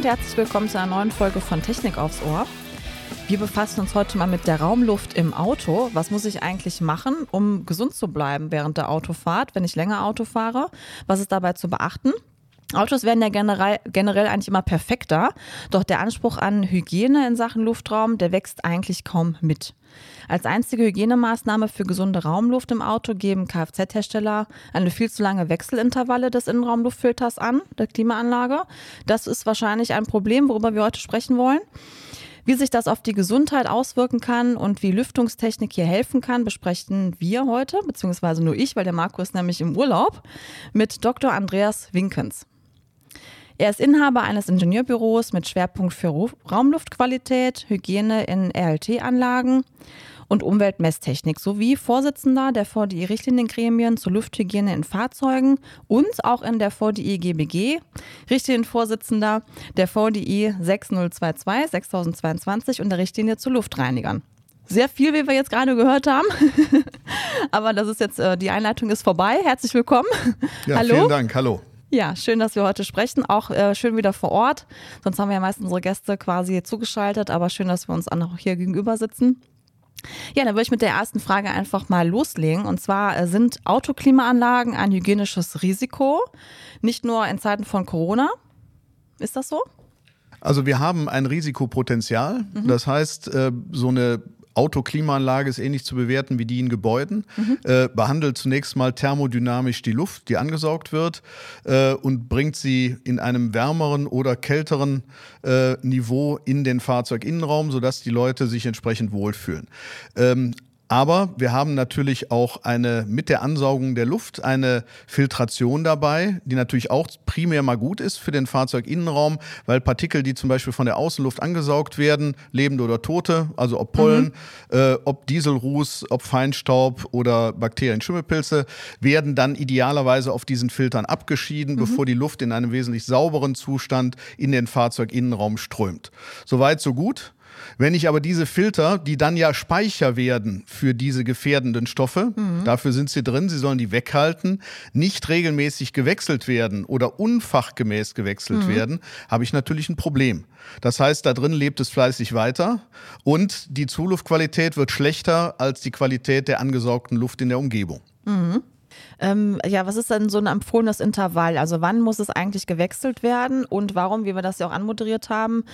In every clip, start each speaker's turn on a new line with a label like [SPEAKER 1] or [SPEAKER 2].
[SPEAKER 1] und herzlich willkommen zu einer neuen Folge von Technik aufs Ohr. Wir befassen uns heute mal mit der Raumluft im Auto. Was muss ich eigentlich machen, um gesund zu bleiben während der Autofahrt, wenn ich länger Auto fahre? Was ist dabei zu beachten? Autos werden ja generell, generell eigentlich immer perfekter, doch der Anspruch an Hygiene in Sachen Luftraum, der wächst eigentlich kaum mit. Als einzige Hygienemaßnahme für gesunde Raumluft im Auto geben Kfz-Hersteller eine viel zu lange Wechselintervalle des Innenraumluftfilters an, der Klimaanlage. Das ist wahrscheinlich ein Problem, worüber wir heute sprechen wollen. Wie sich das auf die Gesundheit auswirken kann und wie Lüftungstechnik hier helfen kann, besprechen wir heute, beziehungsweise nur ich, weil der Marco ist nämlich im Urlaub, mit Dr. Andreas Winkens. Er ist Inhaber eines Ingenieurbüros mit Schwerpunkt für Raumluftqualität, Hygiene in RLT-Anlagen und Umweltmesstechnik sowie Vorsitzender der VDI-Richtliniengremien zur Lufthygiene in Fahrzeugen und auch in der VDI GBG, Richtlinienvorsitzender der VDI 6022 6022 und der Richtlinie zu Luftreinigern sehr viel, wie wir jetzt gerade gehört haben. Aber das ist jetzt, äh, die Einleitung ist vorbei. Herzlich willkommen.
[SPEAKER 2] Ja, Hallo. Vielen Dank. Hallo.
[SPEAKER 1] Ja, schön, dass wir heute sprechen. Auch äh, schön wieder vor Ort. Sonst haben wir ja meist unsere Gäste quasi zugeschaltet, aber schön, dass wir uns auch hier gegenüber sitzen. Ja, dann würde ich mit der ersten Frage einfach mal loslegen. Und zwar äh, sind Autoklimaanlagen ein hygienisches Risiko, nicht nur in Zeiten von Corona. Ist das so?
[SPEAKER 2] Also wir haben ein Risikopotenzial. Mhm. Das heißt, äh, so eine Autoklimaanlage ist ähnlich zu bewerten wie die in Gebäuden. Mhm. Äh, behandelt zunächst mal thermodynamisch die Luft, die angesaugt wird, äh, und bringt sie in einem wärmeren oder kälteren äh, Niveau in den Fahrzeuginnenraum, sodass die Leute sich entsprechend wohlfühlen. Ähm, aber wir haben natürlich auch eine mit der Ansaugung der Luft eine Filtration dabei, die natürlich auch primär mal gut ist für den Fahrzeuginnenraum, weil Partikel, die zum Beispiel von der Außenluft angesaugt werden, lebende oder tote, also ob Pollen, mhm. äh, ob Dieselruß, ob Feinstaub oder Bakterien, Schimmelpilze, werden dann idealerweise auf diesen Filtern abgeschieden, mhm. bevor die Luft in einem wesentlich sauberen Zustand in den Fahrzeuginnenraum strömt. Soweit, so gut. Wenn ich aber diese Filter, die dann ja Speicher werden für diese gefährdenden Stoffe, mhm. dafür sind sie drin, sie sollen die weghalten, nicht regelmäßig gewechselt werden oder unfachgemäß gewechselt mhm. werden, habe ich natürlich ein Problem. Das heißt, da drin lebt es fleißig weiter und die Zuluftqualität wird schlechter als die Qualität der angesaugten Luft in der Umgebung.
[SPEAKER 1] Mhm. Ähm, ja, was ist denn so ein empfohlenes Intervall? Also wann muss es eigentlich gewechselt werden und warum, wie wir das ja auch anmoderiert haben,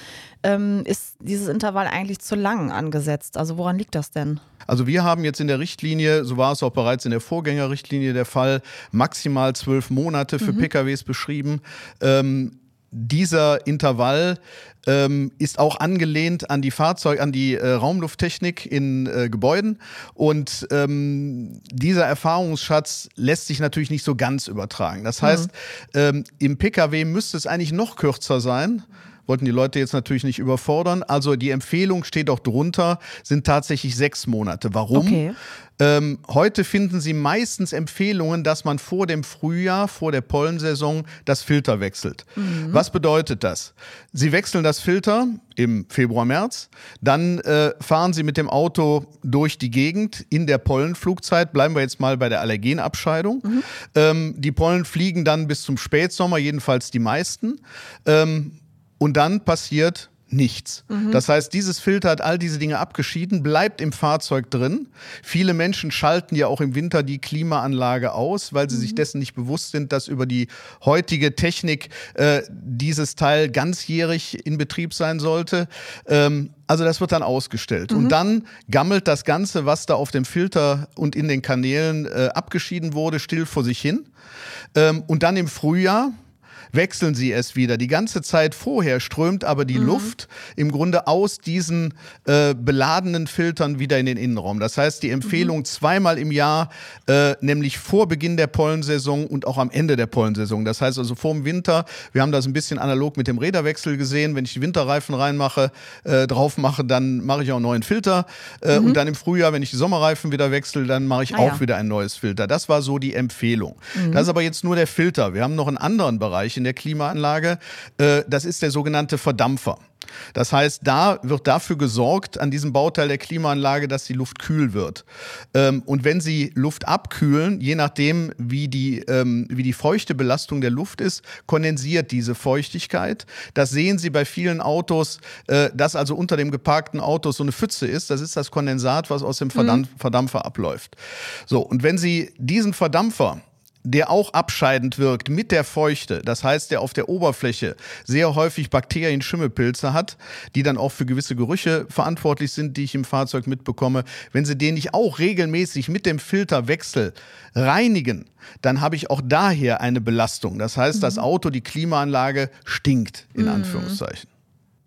[SPEAKER 1] ähm, ist dieses Intervall eigentlich zu lang angesetzt? Also woran liegt das denn?
[SPEAKER 2] Also wir haben jetzt in der Richtlinie, so war es auch bereits in der Vorgängerrichtlinie der Fall, maximal zwölf Monate für mhm. PKWs beschrieben. Ähm, dieser Intervall ähm, ist auch angelehnt an die Fahrzeug, an die äh, Raumlufttechnik in äh, Gebäuden. Und ähm, dieser Erfahrungsschatz lässt sich natürlich nicht so ganz übertragen. Das heißt, mhm. ähm, im Pkw müsste es eigentlich noch kürzer sein wollten die Leute jetzt natürlich nicht überfordern. Also die Empfehlung steht auch drunter, sind tatsächlich sechs Monate. Warum? Okay. Ähm, heute finden Sie meistens Empfehlungen, dass man vor dem Frühjahr, vor der Pollensaison, das Filter wechselt. Mhm. Was bedeutet das? Sie wechseln das Filter im Februar, März, dann äh, fahren Sie mit dem Auto durch die Gegend in der Pollenflugzeit. Bleiben wir jetzt mal bei der Allergenabscheidung. Mhm. Ähm, die Pollen fliegen dann bis zum Spätsommer, jedenfalls die meisten. Ähm, und dann passiert nichts. Mhm. Das heißt, dieses Filter hat all diese Dinge abgeschieden, bleibt im Fahrzeug drin. Viele Menschen schalten ja auch im Winter die Klimaanlage aus, weil sie mhm. sich dessen nicht bewusst sind, dass über die heutige Technik äh, dieses Teil ganzjährig in Betrieb sein sollte. Ähm, also das wird dann ausgestellt. Mhm. Und dann gammelt das Ganze, was da auf dem Filter und in den Kanälen äh, abgeschieden wurde, still vor sich hin. Ähm, und dann im Frühjahr, wechseln sie es wieder. Die ganze Zeit vorher strömt aber die mhm. Luft im Grunde aus diesen äh, beladenen Filtern wieder in den Innenraum. Das heißt, die Empfehlung mhm. zweimal im Jahr, äh, nämlich vor Beginn der Pollensaison und auch am Ende der Pollensaison. Das heißt also vor dem Winter, wir haben das ein bisschen analog mit dem Räderwechsel gesehen. Wenn ich die Winterreifen reinmache, äh, drauf mache, dann mache ich auch einen neuen Filter. Äh, mhm. Und dann im Frühjahr, wenn ich die Sommerreifen wieder wechsle, dann mache ich ah, auch ja. wieder ein neues Filter. Das war so die Empfehlung. Mhm. Das ist aber jetzt nur der Filter. Wir haben noch einen anderen Bereich in der Klimaanlage. Äh, das ist der sogenannte Verdampfer. Das heißt, da wird dafür gesorgt an diesem Bauteil der Klimaanlage, dass die Luft kühl wird. Ähm, und wenn Sie Luft abkühlen, je nachdem, wie die, ähm, wie die feuchte Belastung der Luft ist, kondensiert diese Feuchtigkeit. Das sehen Sie bei vielen Autos, äh, dass also unter dem geparkten Auto so eine Pfütze ist. Das ist das Kondensat, was aus dem mhm. Verdampfer abläuft. So, und wenn Sie diesen Verdampfer der auch abscheidend wirkt mit der Feuchte. Das heißt, der auf der Oberfläche sehr häufig Bakterien, Schimmelpilze hat, die dann auch für gewisse Gerüche verantwortlich sind, die ich im Fahrzeug mitbekomme. Wenn Sie den nicht auch regelmäßig mit dem Filterwechsel reinigen, dann habe ich auch daher eine Belastung. Das heißt, das mhm. Auto, die Klimaanlage stinkt, in mhm. Anführungszeichen.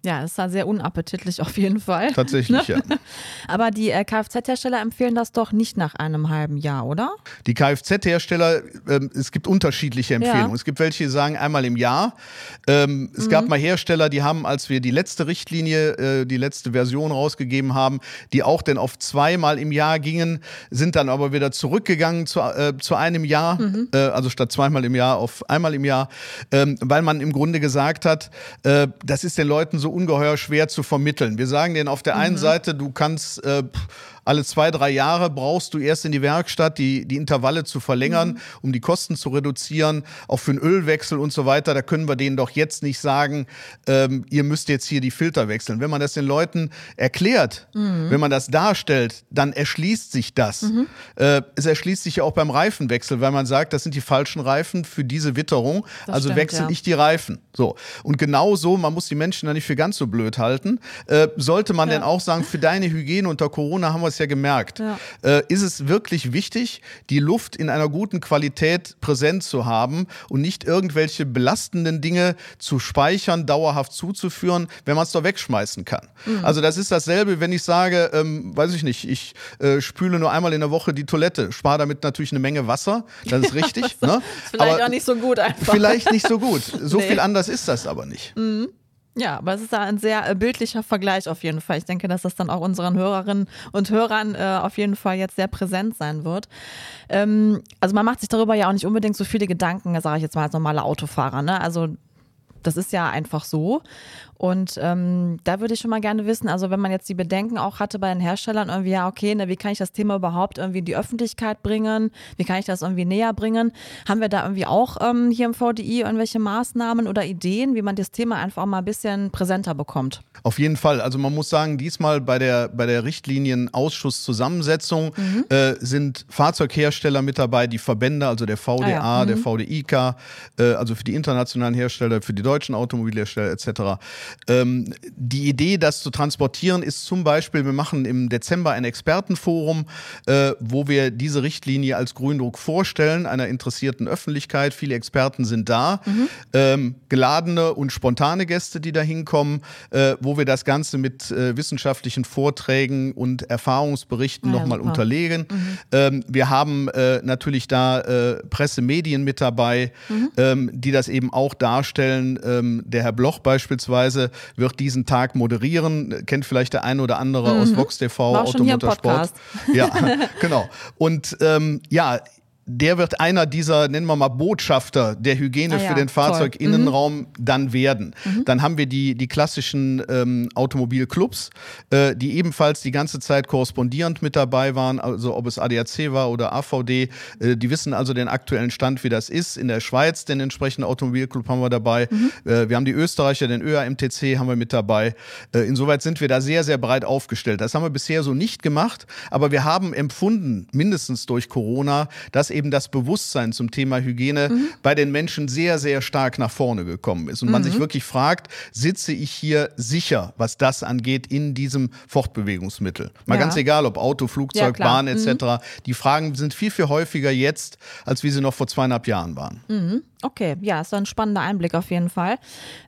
[SPEAKER 1] Ja, ist da sehr unappetitlich auf jeden Fall.
[SPEAKER 2] Tatsächlich, ja.
[SPEAKER 1] Aber die äh, Kfz-Hersteller empfehlen das doch nicht nach einem halben Jahr, oder?
[SPEAKER 2] Die Kfz-Hersteller, ähm, es gibt unterschiedliche Empfehlungen. Ja. Es gibt welche, die sagen einmal im Jahr. Ähm, es mhm. gab mal Hersteller, die haben, als wir die letzte Richtlinie, äh, die letzte Version rausgegeben haben, die auch dann auf zweimal im Jahr gingen, sind dann aber wieder zurückgegangen zu, äh, zu einem Jahr, mhm. Äh, also statt zweimal im Jahr auf einmal im Jahr, ähm, weil man im Grunde gesagt hat, äh, das ist den Leuten so ungeheuer schwer zu vermitteln. Wir sagen denen auf der einen mhm. Seite, du kannst äh, alle zwei, drei Jahre brauchst du erst in die Werkstatt, die, die Intervalle zu verlängern, mhm. um die Kosten zu reduzieren, auch für einen Ölwechsel und so weiter. Da können wir denen doch jetzt nicht sagen, ähm, ihr müsst jetzt hier die Filter wechseln. Wenn man das den Leuten erklärt, mhm. wenn man das darstellt, dann erschließt sich das. Mhm. Äh, es erschließt sich ja auch beim Reifenwechsel, weil man sagt, das sind die falschen Reifen für diese Witterung. Das also wechsle ja. ich die Reifen. So. Und genau so, man muss die Menschen da nicht für ganz so blöd halten, äh, sollte man ja. denn auch sagen, für deine Hygiene unter Corona haben wir es ja gemerkt. Ja. Äh, ist es wirklich wichtig, die Luft in einer guten Qualität präsent zu haben und nicht irgendwelche belastenden Dinge zu speichern, dauerhaft zuzuführen, wenn man es doch wegschmeißen kann? Mhm. Also das ist dasselbe, wenn ich sage, ähm, weiß ich nicht, ich äh, spüle nur einmal in der Woche die Toilette, spare damit natürlich eine Menge Wasser, das ist richtig.
[SPEAKER 1] das ne? vielleicht aber auch nicht so gut einfach.
[SPEAKER 2] Vielleicht nicht so gut. So nee. viel anders ist das aber nicht.
[SPEAKER 1] Mhm. Ja, aber es ist ein sehr äh, bildlicher Vergleich auf jeden Fall. Ich denke, dass das dann auch unseren Hörerinnen und Hörern äh, auf jeden Fall jetzt sehr präsent sein wird. Ähm, also man macht sich darüber ja auch nicht unbedingt so viele Gedanken, sage ich jetzt mal als normaler Autofahrer. Ne? Also das ist ja einfach so. Und ähm, da würde ich schon mal gerne wissen, also wenn man jetzt die Bedenken auch hatte bei den Herstellern, irgendwie, ja, okay, ne, wie kann ich das Thema überhaupt irgendwie in die Öffentlichkeit bringen? Wie kann ich das irgendwie näher bringen? Haben wir da irgendwie auch ähm, hier im VDI irgendwelche Maßnahmen oder Ideen, wie man das Thema einfach auch mal ein bisschen präsenter bekommt?
[SPEAKER 2] Auf jeden Fall. Also man muss sagen, diesmal bei der, bei der Richtlinienausschusszusammensetzung mhm. äh, sind Fahrzeughersteller mit dabei, die Verbände, also der VDA, ah, ja. mhm. der VDIK, äh, also für die internationalen Hersteller, für die deutschen Automobilhersteller etc. Ähm, die Idee, das zu transportieren, ist zum Beispiel, wir machen im Dezember ein Expertenforum, äh, wo wir diese Richtlinie als Gründruck vorstellen, einer interessierten Öffentlichkeit. Viele Experten sind da, mhm. ähm, geladene und spontane Gäste, die da hinkommen, äh, wo wir das Ganze mit äh, wissenschaftlichen Vorträgen und Erfahrungsberichten ah, ja, nochmal unterlegen. Mhm. Ähm, wir haben äh, natürlich da äh, Pressemedien mit dabei, mhm. ähm, die das eben auch darstellen. Ähm, der Herr Bloch beispielsweise Weise wird diesen Tag moderieren. Kennt vielleicht der eine oder andere mhm. aus Vox TV,
[SPEAKER 1] Automotorsport.
[SPEAKER 2] Ja, genau. Und ähm, ja, der wird einer dieser, nennen wir mal, Botschafter der Hygiene ah, ja, für den Fahrzeuginnenraum mhm. dann werden. Mhm. Dann haben wir die, die klassischen ähm, Automobilclubs, äh, die ebenfalls die ganze Zeit korrespondierend mit dabei waren, also ob es ADAC war oder AVD. Äh, die wissen also den aktuellen Stand, wie das ist. In der Schweiz den entsprechenden Automobilclub haben wir dabei. Mhm. Äh, wir haben die Österreicher, den ÖAMTC haben wir mit dabei. Äh, insoweit sind wir da sehr, sehr breit aufgestellt. Das haben wir bisher so nicht gemacht, aber wir haben empfunden, mindestens durch Corona, dass eben eben das Bewusstsein zum Thema Hygiene mhm. bei den Menschen sehr, sehr stark nach vorne gekommen ist. Und mhm. man sich mhm. wirklich fragt, sitze ich hier sicher, was das angeht, in diesem Fortbewegungsmittel? Mal ja. ganz egal, ob Auto, Flugzeug, ja, Bahn etc. Mhm. Die Fragen sind viel, viel häufiger jetzt, als wie sie noch vor zweieinhalb Jahren waren.
[SPEAKER 1] Okay, ja, ist ein spannender Einblick auf jeden Fall.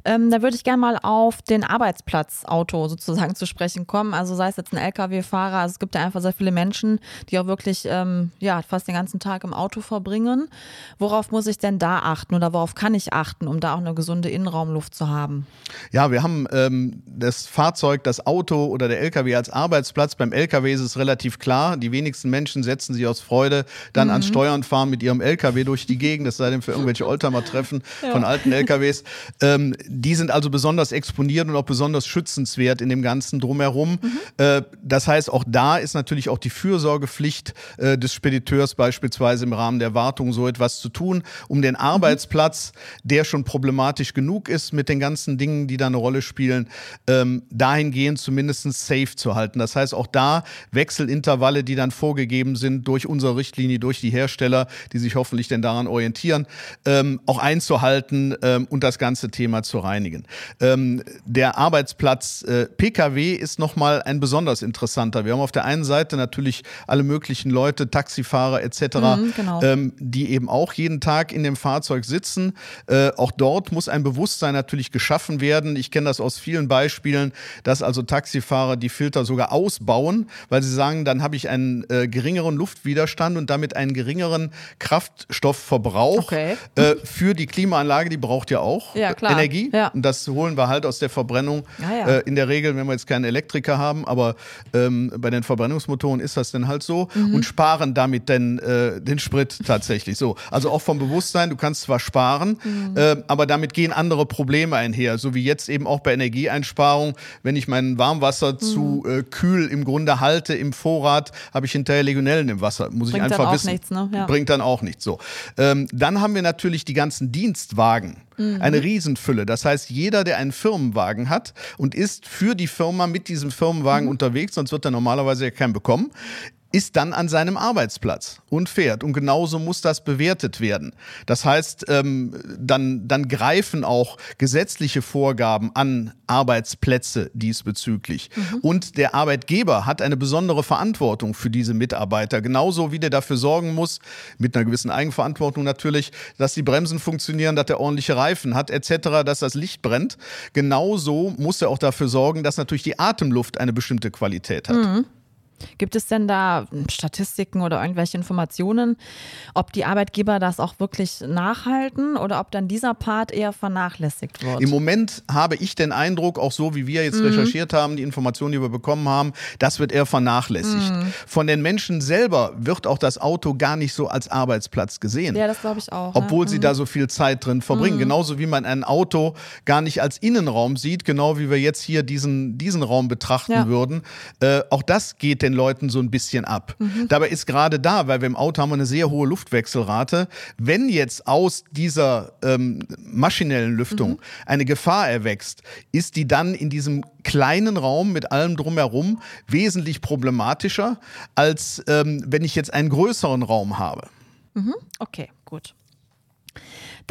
[SPEAKER 1] Ähm, da würde ich gerne mal auf den Arbeitsplatzauto sozusagen zu sprechen kommen. Also sei es jetzt ein Lkw-Fahrer, also es gibt ja einfach sehr viele Menschen, die auch wirklich ähm, ja, fast den ganzen Tag im Auto verbringen. Worauf muss ich denn da achten oder worauf kann ich achten, um da auch eine gesunde Innenraumluft zu haben?
[SPEAKER 2] Ja, wir haben ähm, das Fahrzeug, das Auto oder der Lkw als Arbeitsplatz. Beim Lkw ist es relativ klar. Die wenigsten Menschen setzen sich aus Freude dann mhm. ans Steuern fahren mit ihrem Lkw durch die Gegend, es sei denn für irgendwelche Oldtimer treffen ja. von alten LKWs. Ähm, die sind also besonders exponiert und auch besonders schützenswert in dem ganzen Drumherum. Mhm. Äh, das heißt, auch da ist natürlich auch die Fürsorgepflicht äh, des Spediteurs beispielsweise im Rahmen der Wartung so etwas zu tun, um den Arbeitsplatz, der schon problematisch genug ist mit den ganzen Dingen, die da eine Rolle spielen, ähm, dahingehend zumindest safe zu halten. Das heißt, auch da Wechselintervalle, die dann vorgegeben sind durch unsere Richtlinie, durch die Hersteller, die sich hoffentlich denn daran orientieren, ähm, auch einzuhalten ähm, und das ganze Thema zu reinigen. Ähm, der Arbeitsplatz äh, Pkw ist nochmal ein besonders interessanter. Wir haben auf der einen Seite natürlich alle möglichen Leute, Taxifahrer etc., mhm, genau. ähm, die eben auch jeden Tag in dem Fahrzeug sitzen. Äh, auch dort muss ein Bewusstsein natürlich geschaffen werden. Ich kenne das aus vielen Beispielen, dass also Taxifahrer die Filter sogar ausbauen, weil sie sagen, dann habe ich einen äh, geringeren Luftwiderstand und damit einen geringeren Kraftstoffverbrauch okay. äh, für die Klimaanlage. Die braucht ja auch ja, Energie. Ja. Und das holen wir halt aus der Verbrennung. Ah, ja. äh, in der Regel, wenn wir jetzt keinen Elektriker haben, aber ähm, bei den Verbrennungsmotoren ist das dann halt so mhm. und sparen damit dann äh, den Sprit tatsächlich so. Also auch vom Bewusstsein, du kannst zwar sparen, mhm. äh, aber damit gehen andere Probleme einher, so wie jetzt eben auch bei Energieeinsparung. Wenn ich mein Warmwasser mhm. zu äh, kühl im Grunde halte im Vorrat, habe ich hinterher Legionellen im Wasser. Muss Bringt ich einfach wissen. Nichts, ne? ja. Bringt dann auch nichts so. Ähm, dann haben wir natürlich die ganzen Dienstwagen. Mhm. Eine Riesenfülle. Das heißt, jeder, der einen Firmenwagen hat und ist für die Firma mit diesem Firmenwagen mhm. unterwegs, sonst wird er normalerweise ja keinen bekommen, ist dann an seinem Arbeitsplatz und fährt. Und genauso muss das bewertet werden. Das heißt, ähm, dann, dann greifen auch gesetzliche Vorgaben an Arbeitsplätze diesbezüglich. Mhm. Und der Arbeitgeber hat eine besondere Verantwortung für diese Mitarbeiter. Genauso wie der dafür sorgen muss, mit einer gewissen Eigenverantwortung natürlich, dass die Bremsen funktionieren, dass der ordentliche Reifen hat, etc., dass das Licht brennt. Genauso muss er auch dafür sorgen, dass natürlich die Atemluft eine bestimmte Qualität hat. Mhm.
[SPEAKER 1] Gibt es denn da Statistiken oder irgendwelche Informationen, ob die Arbeitgeber das auch wirklich nachhalten oder ob dann dieser Part eher vernachlässigt wird?
[SPEAKER 2] Im Moment habe ich den Eindruck, auch so wie wir jetzt mhm. recherchiert haben, die Informationen, die wir bekommen haben, das wird eher vernachlässigt. Mhm. Von den Menschen selber wird auch das Auto gar nicht so als Arbeitsplatz gesehen.
[SPEAKER 1] Ja, das glaube ich auch.
[SPEAKER 2] Obwohl
[SPEAKER 1] ne?
[SPEAKER 2] sie mhm. da so viel Zeit drin verbringen. Mhm. Genauso wie man ein Auto gar nicht als Innenraum sieht, genau wie wir jetzt hier diesen, diesen Raum betrachten ja. würden. Äh, auch das geht den den Leuten so ein bisschen ab. Mhm. Dabei ist gerade da, weil wir im Auto haben eine sehr hohe Luftwechselrate, wenn jetzt aus dieser ähm, maschinellen Lüftung mhm. eine Gefahr erwächst, ist die dann in diesem kleinen Raum mit allem drumherum wesentlich problematischer, als ähm, wenn ich jetzt einen größeren Raum habe.
[SPEAKER 1] Mhm. Okay, gut.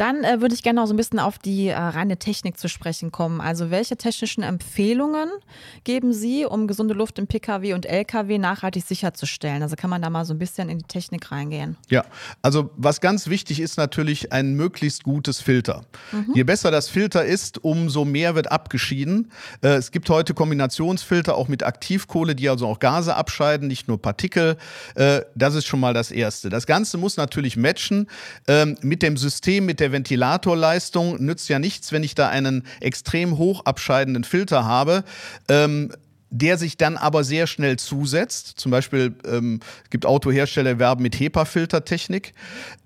[SPEAKER 1] Dann äh, würde ich gerne noch so ein bisschen auf die äh, reine Technik zu sprechen kommen. Also welche technischen Empfehlungen geben Sie, um gesunde Luft im Pkw und Lkw nachhaltig sicherzustellen? Also kann man da mal so ein bisschen in die Technik reingehen?
[SPEAKER 2] Ja, also was ganz wichtig ist natürlich ein möglichst gutes Filter. Mhm. Je besser das Filter ist, umso mehr wird abgeschieden. Äh, es gibt heute Kombinationsfilter auch mit Aktivkohle, die also auch Gase abscheiden, nicht nur Partikel. Äh, das ist schon mal das Erste. Das Ganze muss natürlich matchen ähm, mit dem System, mit der Ventilatorleistung nützt ja nichts, wenn ich da einen extrem hoch abscheidenden Filter habe. Ähm, der sich dann aber sehr schnell zusetzt. Zum Beispiel ähm, gibt Autohersteller werben mit HEPA-Filtertechnik.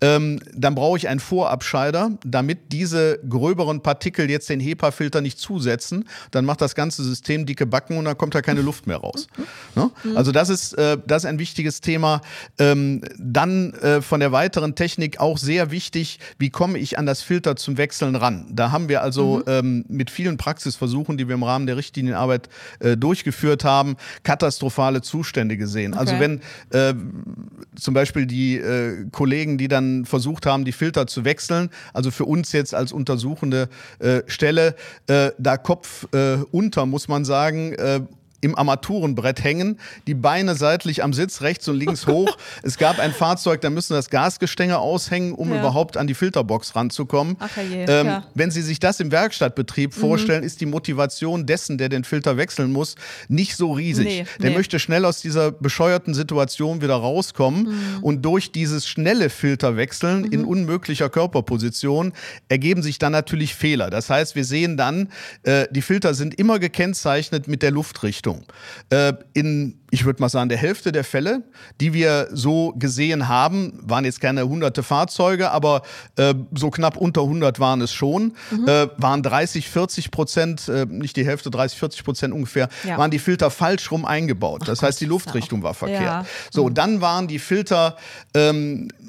[SPEAKER 2] Ähm, dann brauche ich einen Vorabscheider, damit diese gröberen Partikel jetzt den HEPA-Filter nicht zusetzen. Dann macht das ganze System dicke Backen und dann kommt da keine Luft mehr raus. Ne? Also das ist, äh, das ist ein wichtiges Thema. Ähm, dann äh, von der weiteren Technik auch sehr wichtig, wie komme ich an das Filter zum Wechseln ran. Da haben wir also mhm. ähm, mit vielen Praxisversuchen, die wir im Rahmen der Richtlinienarbeit äh, durchgeführt geführt haben, katastrophale Zustände gesehen. Also okay. Also wenn äh, zum Beispiel die äh, Kollegen, die dann versucht haben, die Filter zu wechseln, also für uns jetzt als untersuchende äh, Stelle, äh, da Kopf äh, unter, muss man sagen, äh, im Armaturenbrett hängen, die Beine seitlich am Sitz rechts und links hoch. es gab ein Fahrzeug, da müssen das Gasgestänge aushängen, um ja. überhaupt an die Filterbox ranzukommen. Ach, je, ähm, ja. Wenn Sie sich das im Werkstattbetrieb mhm. vorstellen, ist die Motivation dessen, der den Filter wechseln muss, nicht so riesig. Nee, der nee. möchte schnell aus dieser bescheuerten Situation wieder rauskommen mhm. und durch dieses schnelle Filterwechseln mhm. in unmöglicher Körperposition ergeben sich dann natürlich Fehler. Das heißt, wir sehen dann, äh, die Filter sind immer gekennzeichnet mit der Luftrichtung. Ordnung. Äh, in ich würde mal sagen, der Hälfte der Fälle, die wir so gesehen haben, waren jetzt keine hunderte Fahrzeuge, aber äh, so knapp unter 100 waren es schon, mhm. äh, waren 30, 40 Prozent, äh, nicht die Hälfte, 30, 40 Prozent ungefähr, ja. waren die Filter falsch rum eingebaut. Das Ach heißt, die Luftrichtung war verkehrt. Ja. So, mhm. dann waren die Filter ähm, äh,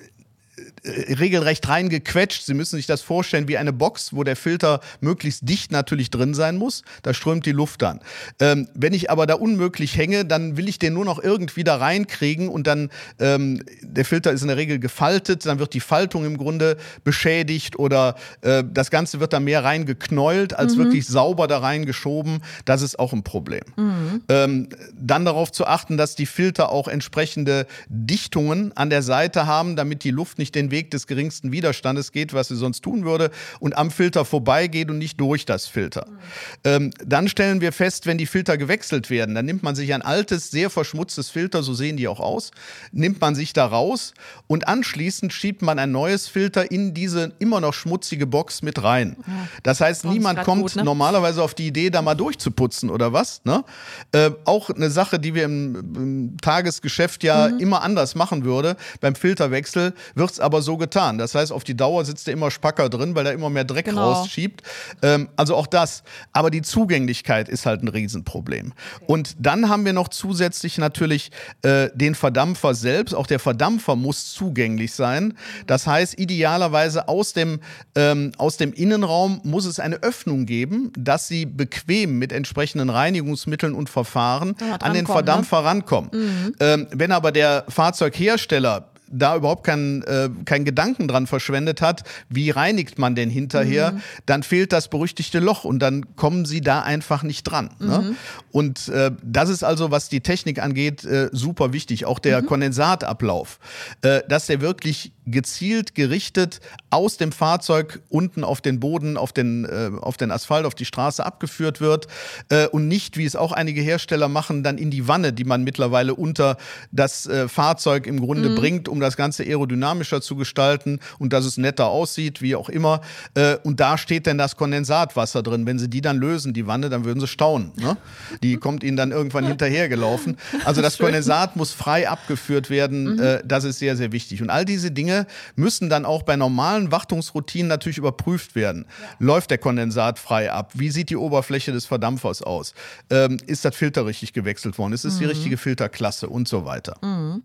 [SPEAKER 2] regelrecht reingequetscht. Sie müssen sich das vorstellen wie eine Box, wo der Filter möglichst dicht natürlich drin sein muss. Da strömt die Luft dann. Ähm, wenn ich aber da unmöglich hänge, dann will ich den nur noch irgendwie da reinkriegen und dann, ähm, der Filter ist in der Regel gefaltet, dann wird die Faltung im Grunde beschädigt oder äh, das Ganze wird da mehr reingeknäult, als mhm. wirklich sauber da reingeschoben. Das ist auch ein Problem. Mhm. Ähm, dann darauf zu achten, dass die Filter auch entsprechende Dichtungen an der Seite haben, damit die Luft nicht den Weg Weg des geringsten Widerstandes geht, was sie sonst tun würde, und am Filter vorbeigeht und nicht durch das Filter. Mhm. Ähm, dann stellen wir fest, wenn die Filter gewechselt werden, dann nimmt man sich ein altes, sehr verschmutztes Filter, so sehen die auch aus, nimmt man sich da raus und anschließend schiebt man ein neues Filter in diese immer noch schmutzige Box mit rein. Das heißt, das niemand kommt gut, ne? normalerweise auf die Idee, da mal durchzuputzen oder was. Ne? Äh, auch eine Sache, die wir im, im Tagesgeschäft ja mhm. immer anders machen würde. Beim Filterwechsel wird es aber so getan. Das heißt, auf die Dauer sitzt er immer Spacker drin, weil er immer mehr Dreck genau. rausschiebt. Ähm, also auch das. Aber die Zugänglichkeit ist halt ein Riesenproblem. Und dann haben wir noch zusätzlich natürlich äh, den Verdampfer selbst. Auch der Verdampfer muss zugänglich sein. Das heißt, idealerweise aus dem, ähm, aus dem Innenraum muss es eine Öffnung geben, dass Sie bequem mit entsprechenden Reinigungsmitteln und Verfahren an den ne? Verdampfer ne? rankommen. Mhm. Ähm, wenn aber der Fahrzeughersteller da überhaupt keinen äh, kein Gedanken dran verschwendet hat, wie reinigt man denn hinterher, mhm. dann fehlt das berüchtigte Loch und dann kommen sie da einfach nicht dran. Ne? Mhm. Ne? Und äh, das ist also, was die Technik angeht, äh, super wichtig. Auch der mhm. Kondensatablauf, äh, dass der wirklich gezielt gerichtet aus dem Fahrzeug unten auf den Boden, auf den, äh, auf den Asphalt, auf die Straße abgeführt wird äh, und nicht, wie es auch einige Hersteller machen, dann in die Wanne, die man mittlerweile unter das äh, Fahrzeug im Grunde mhm. bringt, um das Ganze aerodynamischer zu gestalten und dass es netter aussieht, wie auch immer. Äh, und da steht dann das Kondensatwasser drin. Wenn sie die dann lösen, die Wanne, dann würden sie staunen. Ne? Die kommt ihnen dann irgendwann hinterhergelaufen. Also das Kondensat muss frei abgeführt werden. Mhm. Äh, das ist sehr, sehr wichtig. Und all diese Dinge müssen dann auch bei normalen Wartungsroutinen natürlich überprüft werden. Ja. Läuft der Kondensat frei ab? Wie sieht die Oberfläche des Verdampfers aus? Ähm, ist das Filter richtig gewechselt worden? Ist es mhm. die richtige Filterklasse und so weiter?
[SPEAKER 1] Mhm.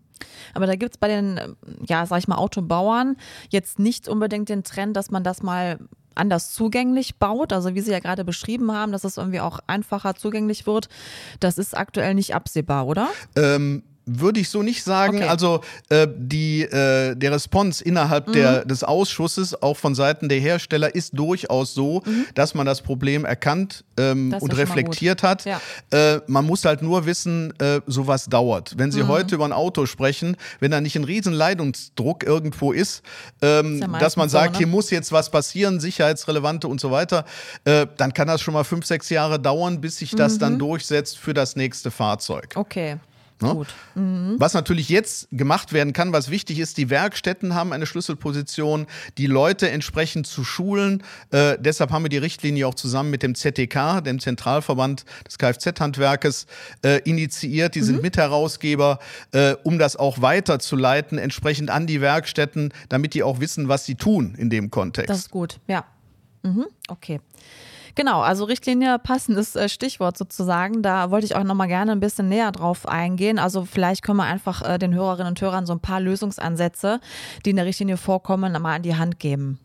[SPEAKER 1] Aber da gibt es bei den, ja, sag ich mal, Autobauern jetzt nicht unbedingt den Trend, dass man das mal anders zugänglich baut, also wie Sie ja gerade beschrieben haben, dass es irgendwie auch einfacher zugänglich wird, das ist aktuell nicht absehbar, oder?
[SPEAKER 2] Ähm, würde ich so nicht sagen. Okay. Also äh, die, äh, der Response innerhalb mhm. der, des Ausschusses, auch von Seiten der Hersteller, ist durchaus so, mhm. dass man das Problem erkannt ähm, und reflektiert hat. Ja. Äh, man muss halt nur wissen, äh, sowas dauert. Wenn Sie mhm. heute über ein Auto sprechen, wenn da nicht ein riesen Leidungsdruck irgendwo ist, ähm, ist ja dass man sagt, so, ne? hier muss jetzt was passieren, sicherheitsrelevante und so weiter, äh, dann kann das schon mal fünf, sechs Jahre dauern, bis sich das dann mhm. durchsetzt für das nächste Fahrzeug.
[SPEAKER 1] Okay.
[SPEAKER 2] Ne? Gut. Mhm. Was natürlich jetzt gemacht werden kann, was wichtig ist, die Werkstätten haben eine Schlüsselposition, die Leute entsprechend zu schulen. Äh, deshalb haben wir die Richtlinie auch zusammen mit dem ZTK, dem Zentralverband des Kfz-Handwerkes, äh, initiiert. Die mhm. sind Mitherausgeber, äh, um das auch weiterzuleiten, entsprechend an die Werkstätten, damit die auch wissen, was sie tun in dem Kontext.
[SPEAKER 1] Das ist gut, ja. Mhm. Okay. Genau, also Richtlinie, passendes äh, Stichwort sozusagen. Da wollte ich auch nochmal gerne ein bisschen näher drauf eingehen. Also vielleicht können wir einfach äh, den Hörerinnen und Hörern so ein paar Lösungsansätze, die in der Richtlinie vorkommen, mal an die Hand geben.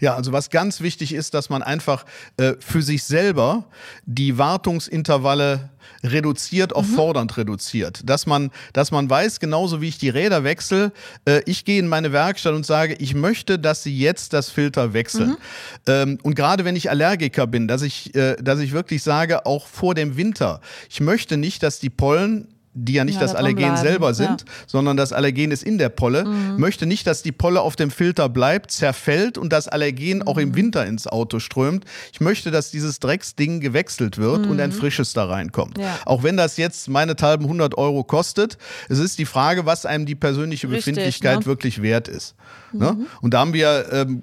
[SPEAKER 2] Ja, also was ganz wichtig ist, dass man einfach äh, für sich selber die Wartungsintervalle reduziert, auch mhm. fordernd reduziert. Dass man, dass man weiß, genauso wie ich die Räder wechsle, äh, ich gehe in meine Werkstatt und sage, ich möchte, dass sie jetzt das Filter wechseln. Mhm. Ähm, und gerade wenn ich Allergiker bin, dass ich, äh, dass ich wirklich sage, auch vor dem Winter, ich möchte nicht, dass die Pollen die ja nicht ja, das Allergen bleiben. selber sind, ja. sondern das Allergen ist in der Polle, mhm. möchte nicht, dass die Polle auf dem Filter bleibt, zerfällt und das Allergen mhm. auch im mhm. Winter ins Auto strömt. Ich möchte, dass dieses Drecksding gewechselt wird mhm. und ein mhm. frisches da reinkommt. Ja. Auch wenn das jetzt meinethalben 100 Euro kostet, es ist die Frage, was einem die persönliche Richtig, Befindlichkeit ne? wirklich wert ist. Ne? Mhm. Und da haben wir ähm,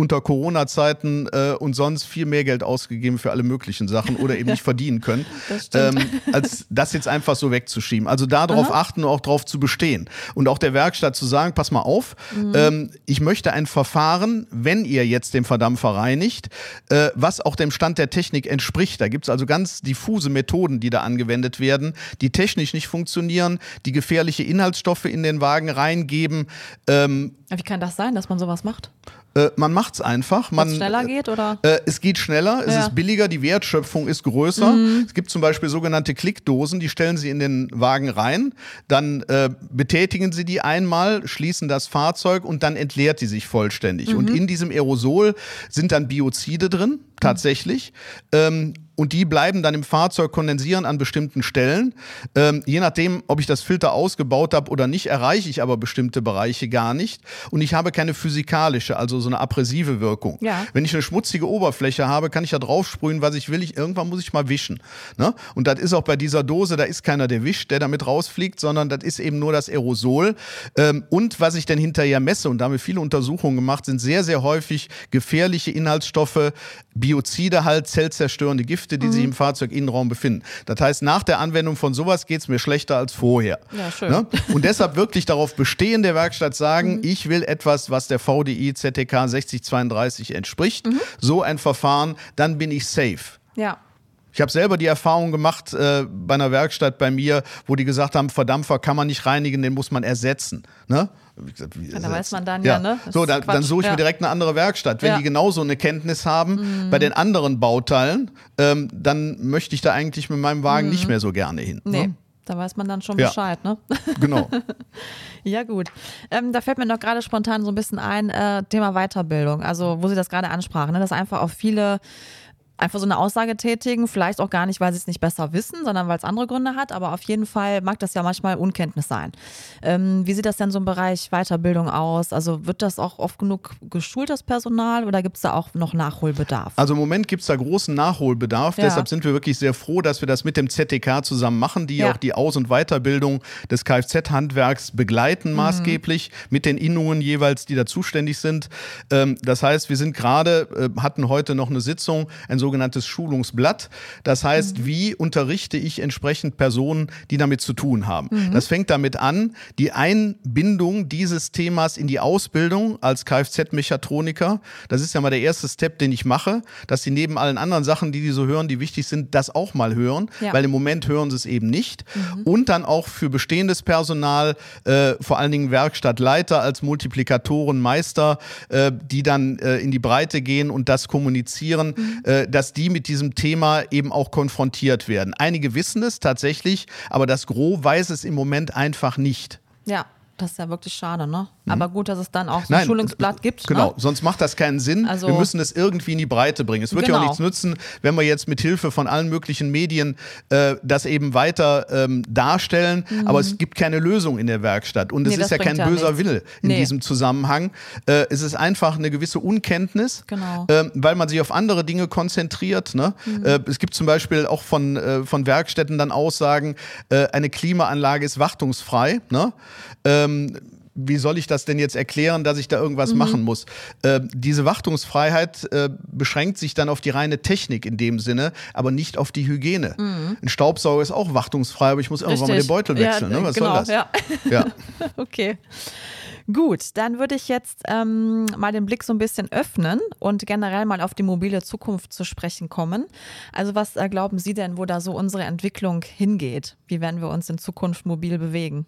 [SPEAKER 2] unter Corona-Zeiten äh, und sonst viel mehr Geld ausgegeben für alle möglichen Sachen oder eben nicht verdienen können, ähm, als das jetzt einfach so wegzuschieben. Also darauf achten und auch darauf zu bestehen. Und auch der Werkstatt zu sagen, pass mal auf, mhm. ähm, ich möchte ein Verfahren, wenn ihr jetzt den Verdampfer reinigt, äh, was auch dem Stand der Technik entspricht. Da gibt es also ganz diffuse Methoden, die da angewendet werden, die technisch nicht funktionieren, die gefährliche Inhaltsstoffe in den Wagen reingeben.
[SPEAKER 1] Ähm, Wie kann das sein, dass man sowas macht?
[SPEAKER 2] Äh, man macht es einfach. Man,
[SPEAKER 1] schneller geht oder?
[SPEAKER 2] Äh, es geht schneller, es ja. ist billiger, die Wertschöpfung ist größer. Mhm. Es gibt zum Beispiel sogenannte Klickdosen, die stellen Sie in den Wagen rein, dann äh, betätigen Sie die einmal, schließen das Fahrzeug und dann entleert die sich vollständig. Mhm. Und in diesem Aerosol sind dann Biozide drin, tatsächlich. Mhm. Ähm, und die bleiben dann im Fahrzeug kondensieren an bestimmten Stellen. Ähm, je nachdem, ob ich das Filter ausgebaut habe oder nicht, erreiche ich aber bestimmte Bereiche gar nicht. Und ich habe keine physikalische, also so eine abrasive Wirkung. Ja. Wenn ich eine schmutzige Oberfläche habe, kann ich da drauf sprühen, was ich will. Ich, irgendwann muss ich mal wischen. Ne? Und das ist auch bei dieser Dose, da ist keiner, der wischt, der damit rausfliegt, sondern das ist eben nur das Aerosol. Ähm, und was ich dann hinterher messe, und da haben wir viele Untersuchungen gemacht, sind sehr, sehr häufig gefährliche Inhaltsstoffe, Biozide halt, zellzerstörende Gifte Gifte, die mhm. sich im Fahrzeuginnenraum befinden. Das heißt, nach der Anwendung von sowas geht es mir schlechter als vorher. Ja, schön. Ne? Und deshalb wirklich darauf bestehen, der Werkstatt sagen, mhm. ich will etwas, was der VDI ZTK 6032 entspricht. Mhm. So ein Verfahren, dann bin ich safe.
[SPEAKER 1] Ja.
[SPEAKER 2] Ich habe selber die Erfahrung gemacht äh, bei einer Werkstatt bei mir, wo die gesagt haben, Verdampfer kann man nicht reinigen, den muss man ersetzen. Ne?
[SPEAKER 1] Gesagt, wie, ja, da weiß man dann ja, ja ne?
[SPEAKER 2] so, da, dann suche ich ja. mir direkt eine andere Werkstatt. Wenn die genauso eine Kenntnis haben mhm. bei den anderen Bauteilen, ähm, dann möchte ich da eigentlich mit meinem Wagen mhm. nicht mehr so gerne hin.
[SPEAKER 1] Nee. Ne? Da weiß man dann schon Bescheid, ne?
[SPEAKER 2] Genau.
[SPEAKER 1] ja, gut. Ähm, da fällt mir noch gerade spontan so ein bisschen ein, äh, Thema Weiterbildung. Also, wo Sie das gerade ansprachen, ne? dass einfach auch viele einfach so eine Aussage tätigen, vielleicht auch gar nicht, weil sie es nicht besser wissen, sondern weil es andere Gründe hat, aber auf jeden Fall mag das ja manchmal Unkenntnis sein. Ähm, wie sieht das denn so im Bereich Weiterbildung aus? Also wird das auch oft genug geschult, das Personal, oder gibt es da auch noch Nachholbedarf?
[SPEAKER 2] Also im Moment gibt es da großen Nachholbedarf, ja. deshalb sind wir wirklich sehr froh, dass wir das mit dem ZTK zusammen machen, die ja. auch die Aus- und Weiterbildung des Kfz-Handwerks begleiten, mhm. maßgeblich mit den Innungen jeweils, die da zuständig sind. Ähm, das heißt, wir sind gerade, äh, hatten heute noch eine Sitzung, ein so sogenanntes Schulungsblatt. Das heißt, mhm. wie unterrichte ich entsprechend Personen, die damit zu tun haben. Mhm. Das fängt damit an, die Einbindung dieses Themas in die Ausbildung als Kfz-Mechatroniker. Das ist ja mal der erste Step, den ich mache, dass sie neben allen anderen Sachen, die die so hören, die wichtig sind, das auch mal hören, ja. weil im Moment hören sie es eben nicht. Mhm. Und dann auch für bestehendes Personal, äh, vor allen Dingen Werkstattleiter als Multiplikatoren, Meister, äh, die dann äh, in die Breite gehen und das kommunizieren. Mhm. Dass die mit diesem Thema eben auch konfrontiert werden. Einige wissen es tatsächlich, aber das Gros weiß es im Moment einfach nicht.
[SPEAKER 1] Ja. Das ist ja wirklich schade, ne? Mhm. Aber gut, dass es dann auch so ein Schulungsblatt gibt.
[SPEAKER 2] Genau, ne? sonst macht das keinen Sinn. Also, wir müssen es irgendwie in die Breite bringen. Es wird genau. ja auch genau. nichts nützen, wenn wir jetzt mit Hilfe von allen möglichen Medien äh, das eben weiter ähm, darstellen. Mhm. Aber es gibt keine Lösung in der Werkstatt. Und es nee, ist ja kein ja böser nichts. Wille in nee. diesem Zusammenhang. Äh, es ist einfach eine gewisse Unkenntnis, genau. äh, weil man sich auf andere Dinge konzentriert. Ne? Mhm. Äh, es gibt zum Beispiel auch von, äh, von Werkstätten dann Aussagen, äh, eine Klimaanlage ist wartungsfrei. Ne? ähm, wie soll ich das denn jetzt erklären, dass ich da irgendwas mhm. machen muss? Äh, diese Wartungsfreiheit äh, beschränkt sich dann auf die reine Technik in dem Sinne, aber nicht auf die Hygiene. Mhm. Ein Staubsauger ist auch wartungsfrei, aber ich muss irgendwann Richtig. mal den Beutel wechseln. Ja, ne? Was genau, soll das?
[SPEAKER 1] Ja. ja. okay. Gut, dann würde ich jetzt ähm, mal den Blick so ein bisschen öffnen und generell mal auf die mobile Zukunft zu sprechen kommen. Also was äh, glauben Sie denn, wo da so unsere Entwicklung hingeht? Wie werden wir uns in Zukunft mobil bewegen?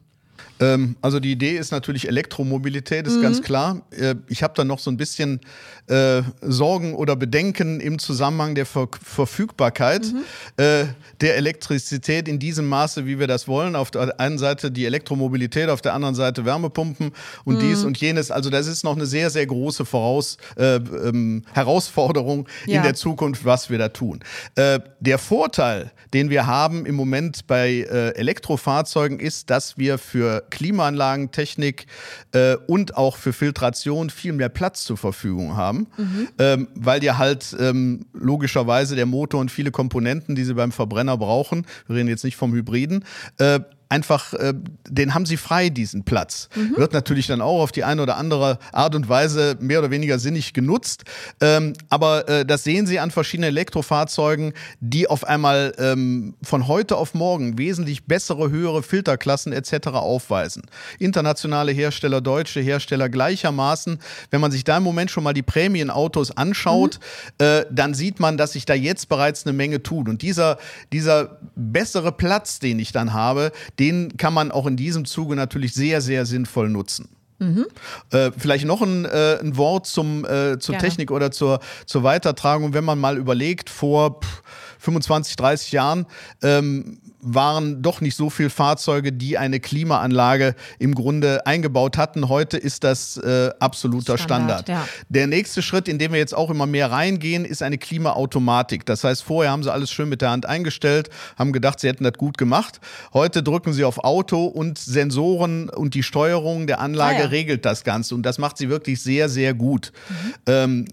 [SPEAKER 2] Ähm, also die Idee ist natürlich Elektromobilität, ist mhm. ganz klar. Äh, ich habe da noch so ein bisschen äh, Sorgen oder Bedenken im Zusammenhang der Ver Verfügbarkeit mhm. äh, der Elektrizität in diesem Maße, wie wir das wollen. Auf der einen Seite die Elektromobilität, auf der anderen Seite Wärmepumpen und mhm. dies und jenes. Also das ist noch eine sehr, sehr große Voraus äh, ähm, Herausforderung ja. in der Zukunft, was wir da tun. Äh, der Vorteil, den wir haben im Moment bei äh, Elektrofahrzeugen, ist, dass wir für Klimaanlagentechnik äh, und auch für Filtration viel mehr Platz zur Verfügung haben, mhm. ähm, weil dir halt ähm, logischerweise der Motor und viele Komponenten, die sie beim Verbrenner brauchen, wir reden jetzt nicht vom Hybriden, äh, einfach, äh, den haben sie frei, diesen Platz. Mhm. Wird natürlich dann auch auf die eine oder andere Art und Weise mehr oder weniger sinnig genutzt. Ähm, aber äh, das sehen Sie an verschiedenen Elektrofahrzeugen, die auf einmal ähm, von heute auf morgen wesentlich bessere, höhere Filterklassen etc. aufweisen. Internationale Hersteller, deutsche Hersteller gleichermaßen. Wenn man sich da im Moment schon mal die Prämienautos anschaut, mhm. äh, dann sieht man, dass sich da jetzt bereits eine Menge tut. Und dieser, dieser bessere Platz, den ich dann habe, den kann man auch in diesem Zuge natürlich sehr, sehr sinnvoll nutzen. Mhm. Äh, vielleicht noch ein, äh, ein Wort zum, äh, zur Gerne. Technik oder zur, zur Weitertragung. Wenn man mal überlegt, vor pff, 25, 30 Jahren ähm, waren doch nicht so viele Fahrzeuge, die eine Klimaanlage im Grunde eingebaut hatten. Heute ist das äh, absoluter Standard. Standard. Ja. Der nächste Schritt, in den wir jetzt auch immer mehr reingehen, ist eine Klimaautomatik. Das heißt, vorher haben sie alles schön mit der Hand eingestellt, haben gedacht, sie hätten das gut gemacht. Heute drücken sie auf Auto und Sensoren und die Steuerung der Anlage ah, ja. regelt das Ganze. Und das macht sie wirklich sehr, sehr gut. Mhm. Ähm,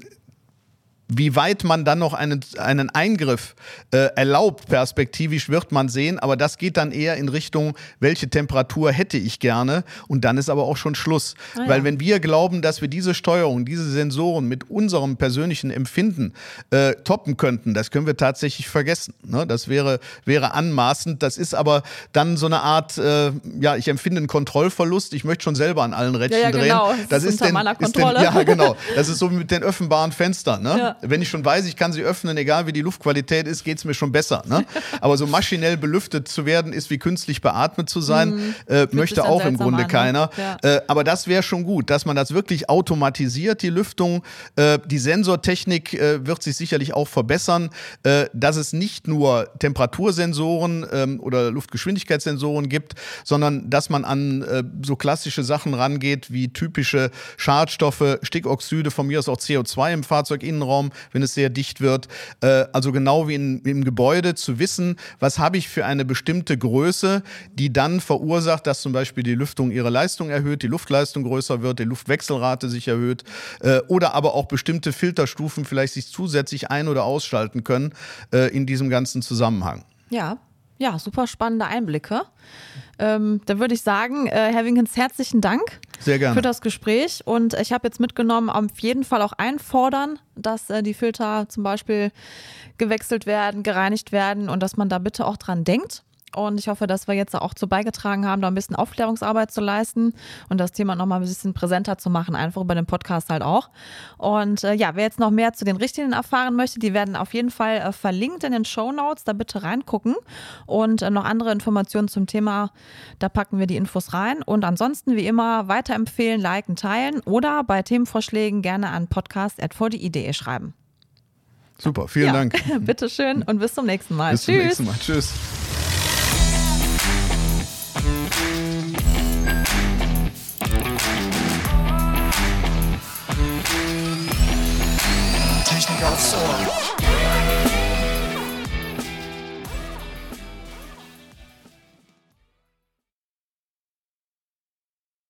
[SPEAKER 2] wie weit man dann noch einen, einen Eingriff äh, erlaubt, perspektivisch wird man sehen, aber das geht dann eher in Richtung, welche Temperatur hätte ich gerne und dann ist aber auch schon Schluss. Ah, Weil wenn wir glauben, dass wir diese Steuerung, diese Sensoren mit unserem persönlichen Empfinden äh, toppen könnten, das können wir tatsächlich vergessen. Ne? Das wäre, wäre anmaßend. Das ist aber dann so eine Art, äh, ja, ich empfinde einen Kontrollverlust, ich möchte schon selber an allen Rädchen ja, ja, genau. drehen. Das, das ist, ist den, ist den, ja, genau. Das ist so mit den öffnbaren Fenstern. Ne? Ja wenn ich schon weiß, ich kann sie öffnen, egal wie die Luftqualität ist, geht es mir schon besser. Ne? Aber so maschinell belüftet zu werden, ist wie künstlich beatmet zu sein, mhm. äh, möchte auch im Grunde an, ne? keiner. Ja. Äh, aber das wäre schon gut, dass man das wirklich automatisiert, die Lüftung. Äh, die Sensortechnik äh, wird sich sicherlich auch verbessern, äh, dass es nicht nur Temperatursensoren ähm, oder Luftgeschwindigkeitssensoren gibt, sondern dass man an äh, so klassische Sachen rangeht, wie typische Schadstoffe, Stickoxide, von mir aus auch CO2 im Fahrzeuginnenraum, wenn es sehr dicht wird. Äh, also genau wie in, im Gebäude zu wissen, was habe ich für eine bestimmte Größe, die dann verursacht, dass zum Beispiel die Lüftung ihre Leistung erhöht, die Luftleistung größer wird, die Luftwechselrate sich erhöht äh, oder aber auch bestimmte Filterstufen vielleicht sich zusätzlich ein- oder ausschalten können äh, in diesem ganzen Zusammenhang.
[SPEAKER 1] Ja, ja, super spannende Einblicke. Ähm, da würde ich sagen, äh, Herr Winkens, herzlichen Dank
[SPEAKER 2] Sehr gerne.
[SPEAKER 1] für das Gespräch. Und ich habe jetzt mitgenommen, auf jeden Fall auch einfordern, dass äh, die Filter zum Beispiel gewechselt werden, gereinigt werden und dass man da bitte auch dran denkt. Und ich hoffe, dass wir jetzt auch zu beigetragen haben, da ein bisschen Aufklärungsarbeit zu leisten und das Thema nochmal ein bisschen präsenter zu machen, einfach über den Podcast halt auch. Und äh, ja, wer jetzt noch mehr zu den Richtlinien erfahren möchte, die werden auf jeden Fall äh, verlinkt in den Show Notes. Da bitte reingucken. Und äh, noch andere Informationen zum Thema, da packen wir die Infos rein. Und ansonsten, wie immer, weiterempfehlen, liken, teilen oder bei Themenvorschlägen gerne an podcast.vdi.de schreiben.
[SPEAKER 2] Super, vielen ja. Dank.
[SPEAKER 1] Bitteschön und bis zum nächsten Mal.
[SPEAKER 2] Bis Tschüss. zum nächsten Mal. Tschüss. Technik aufs Ohr.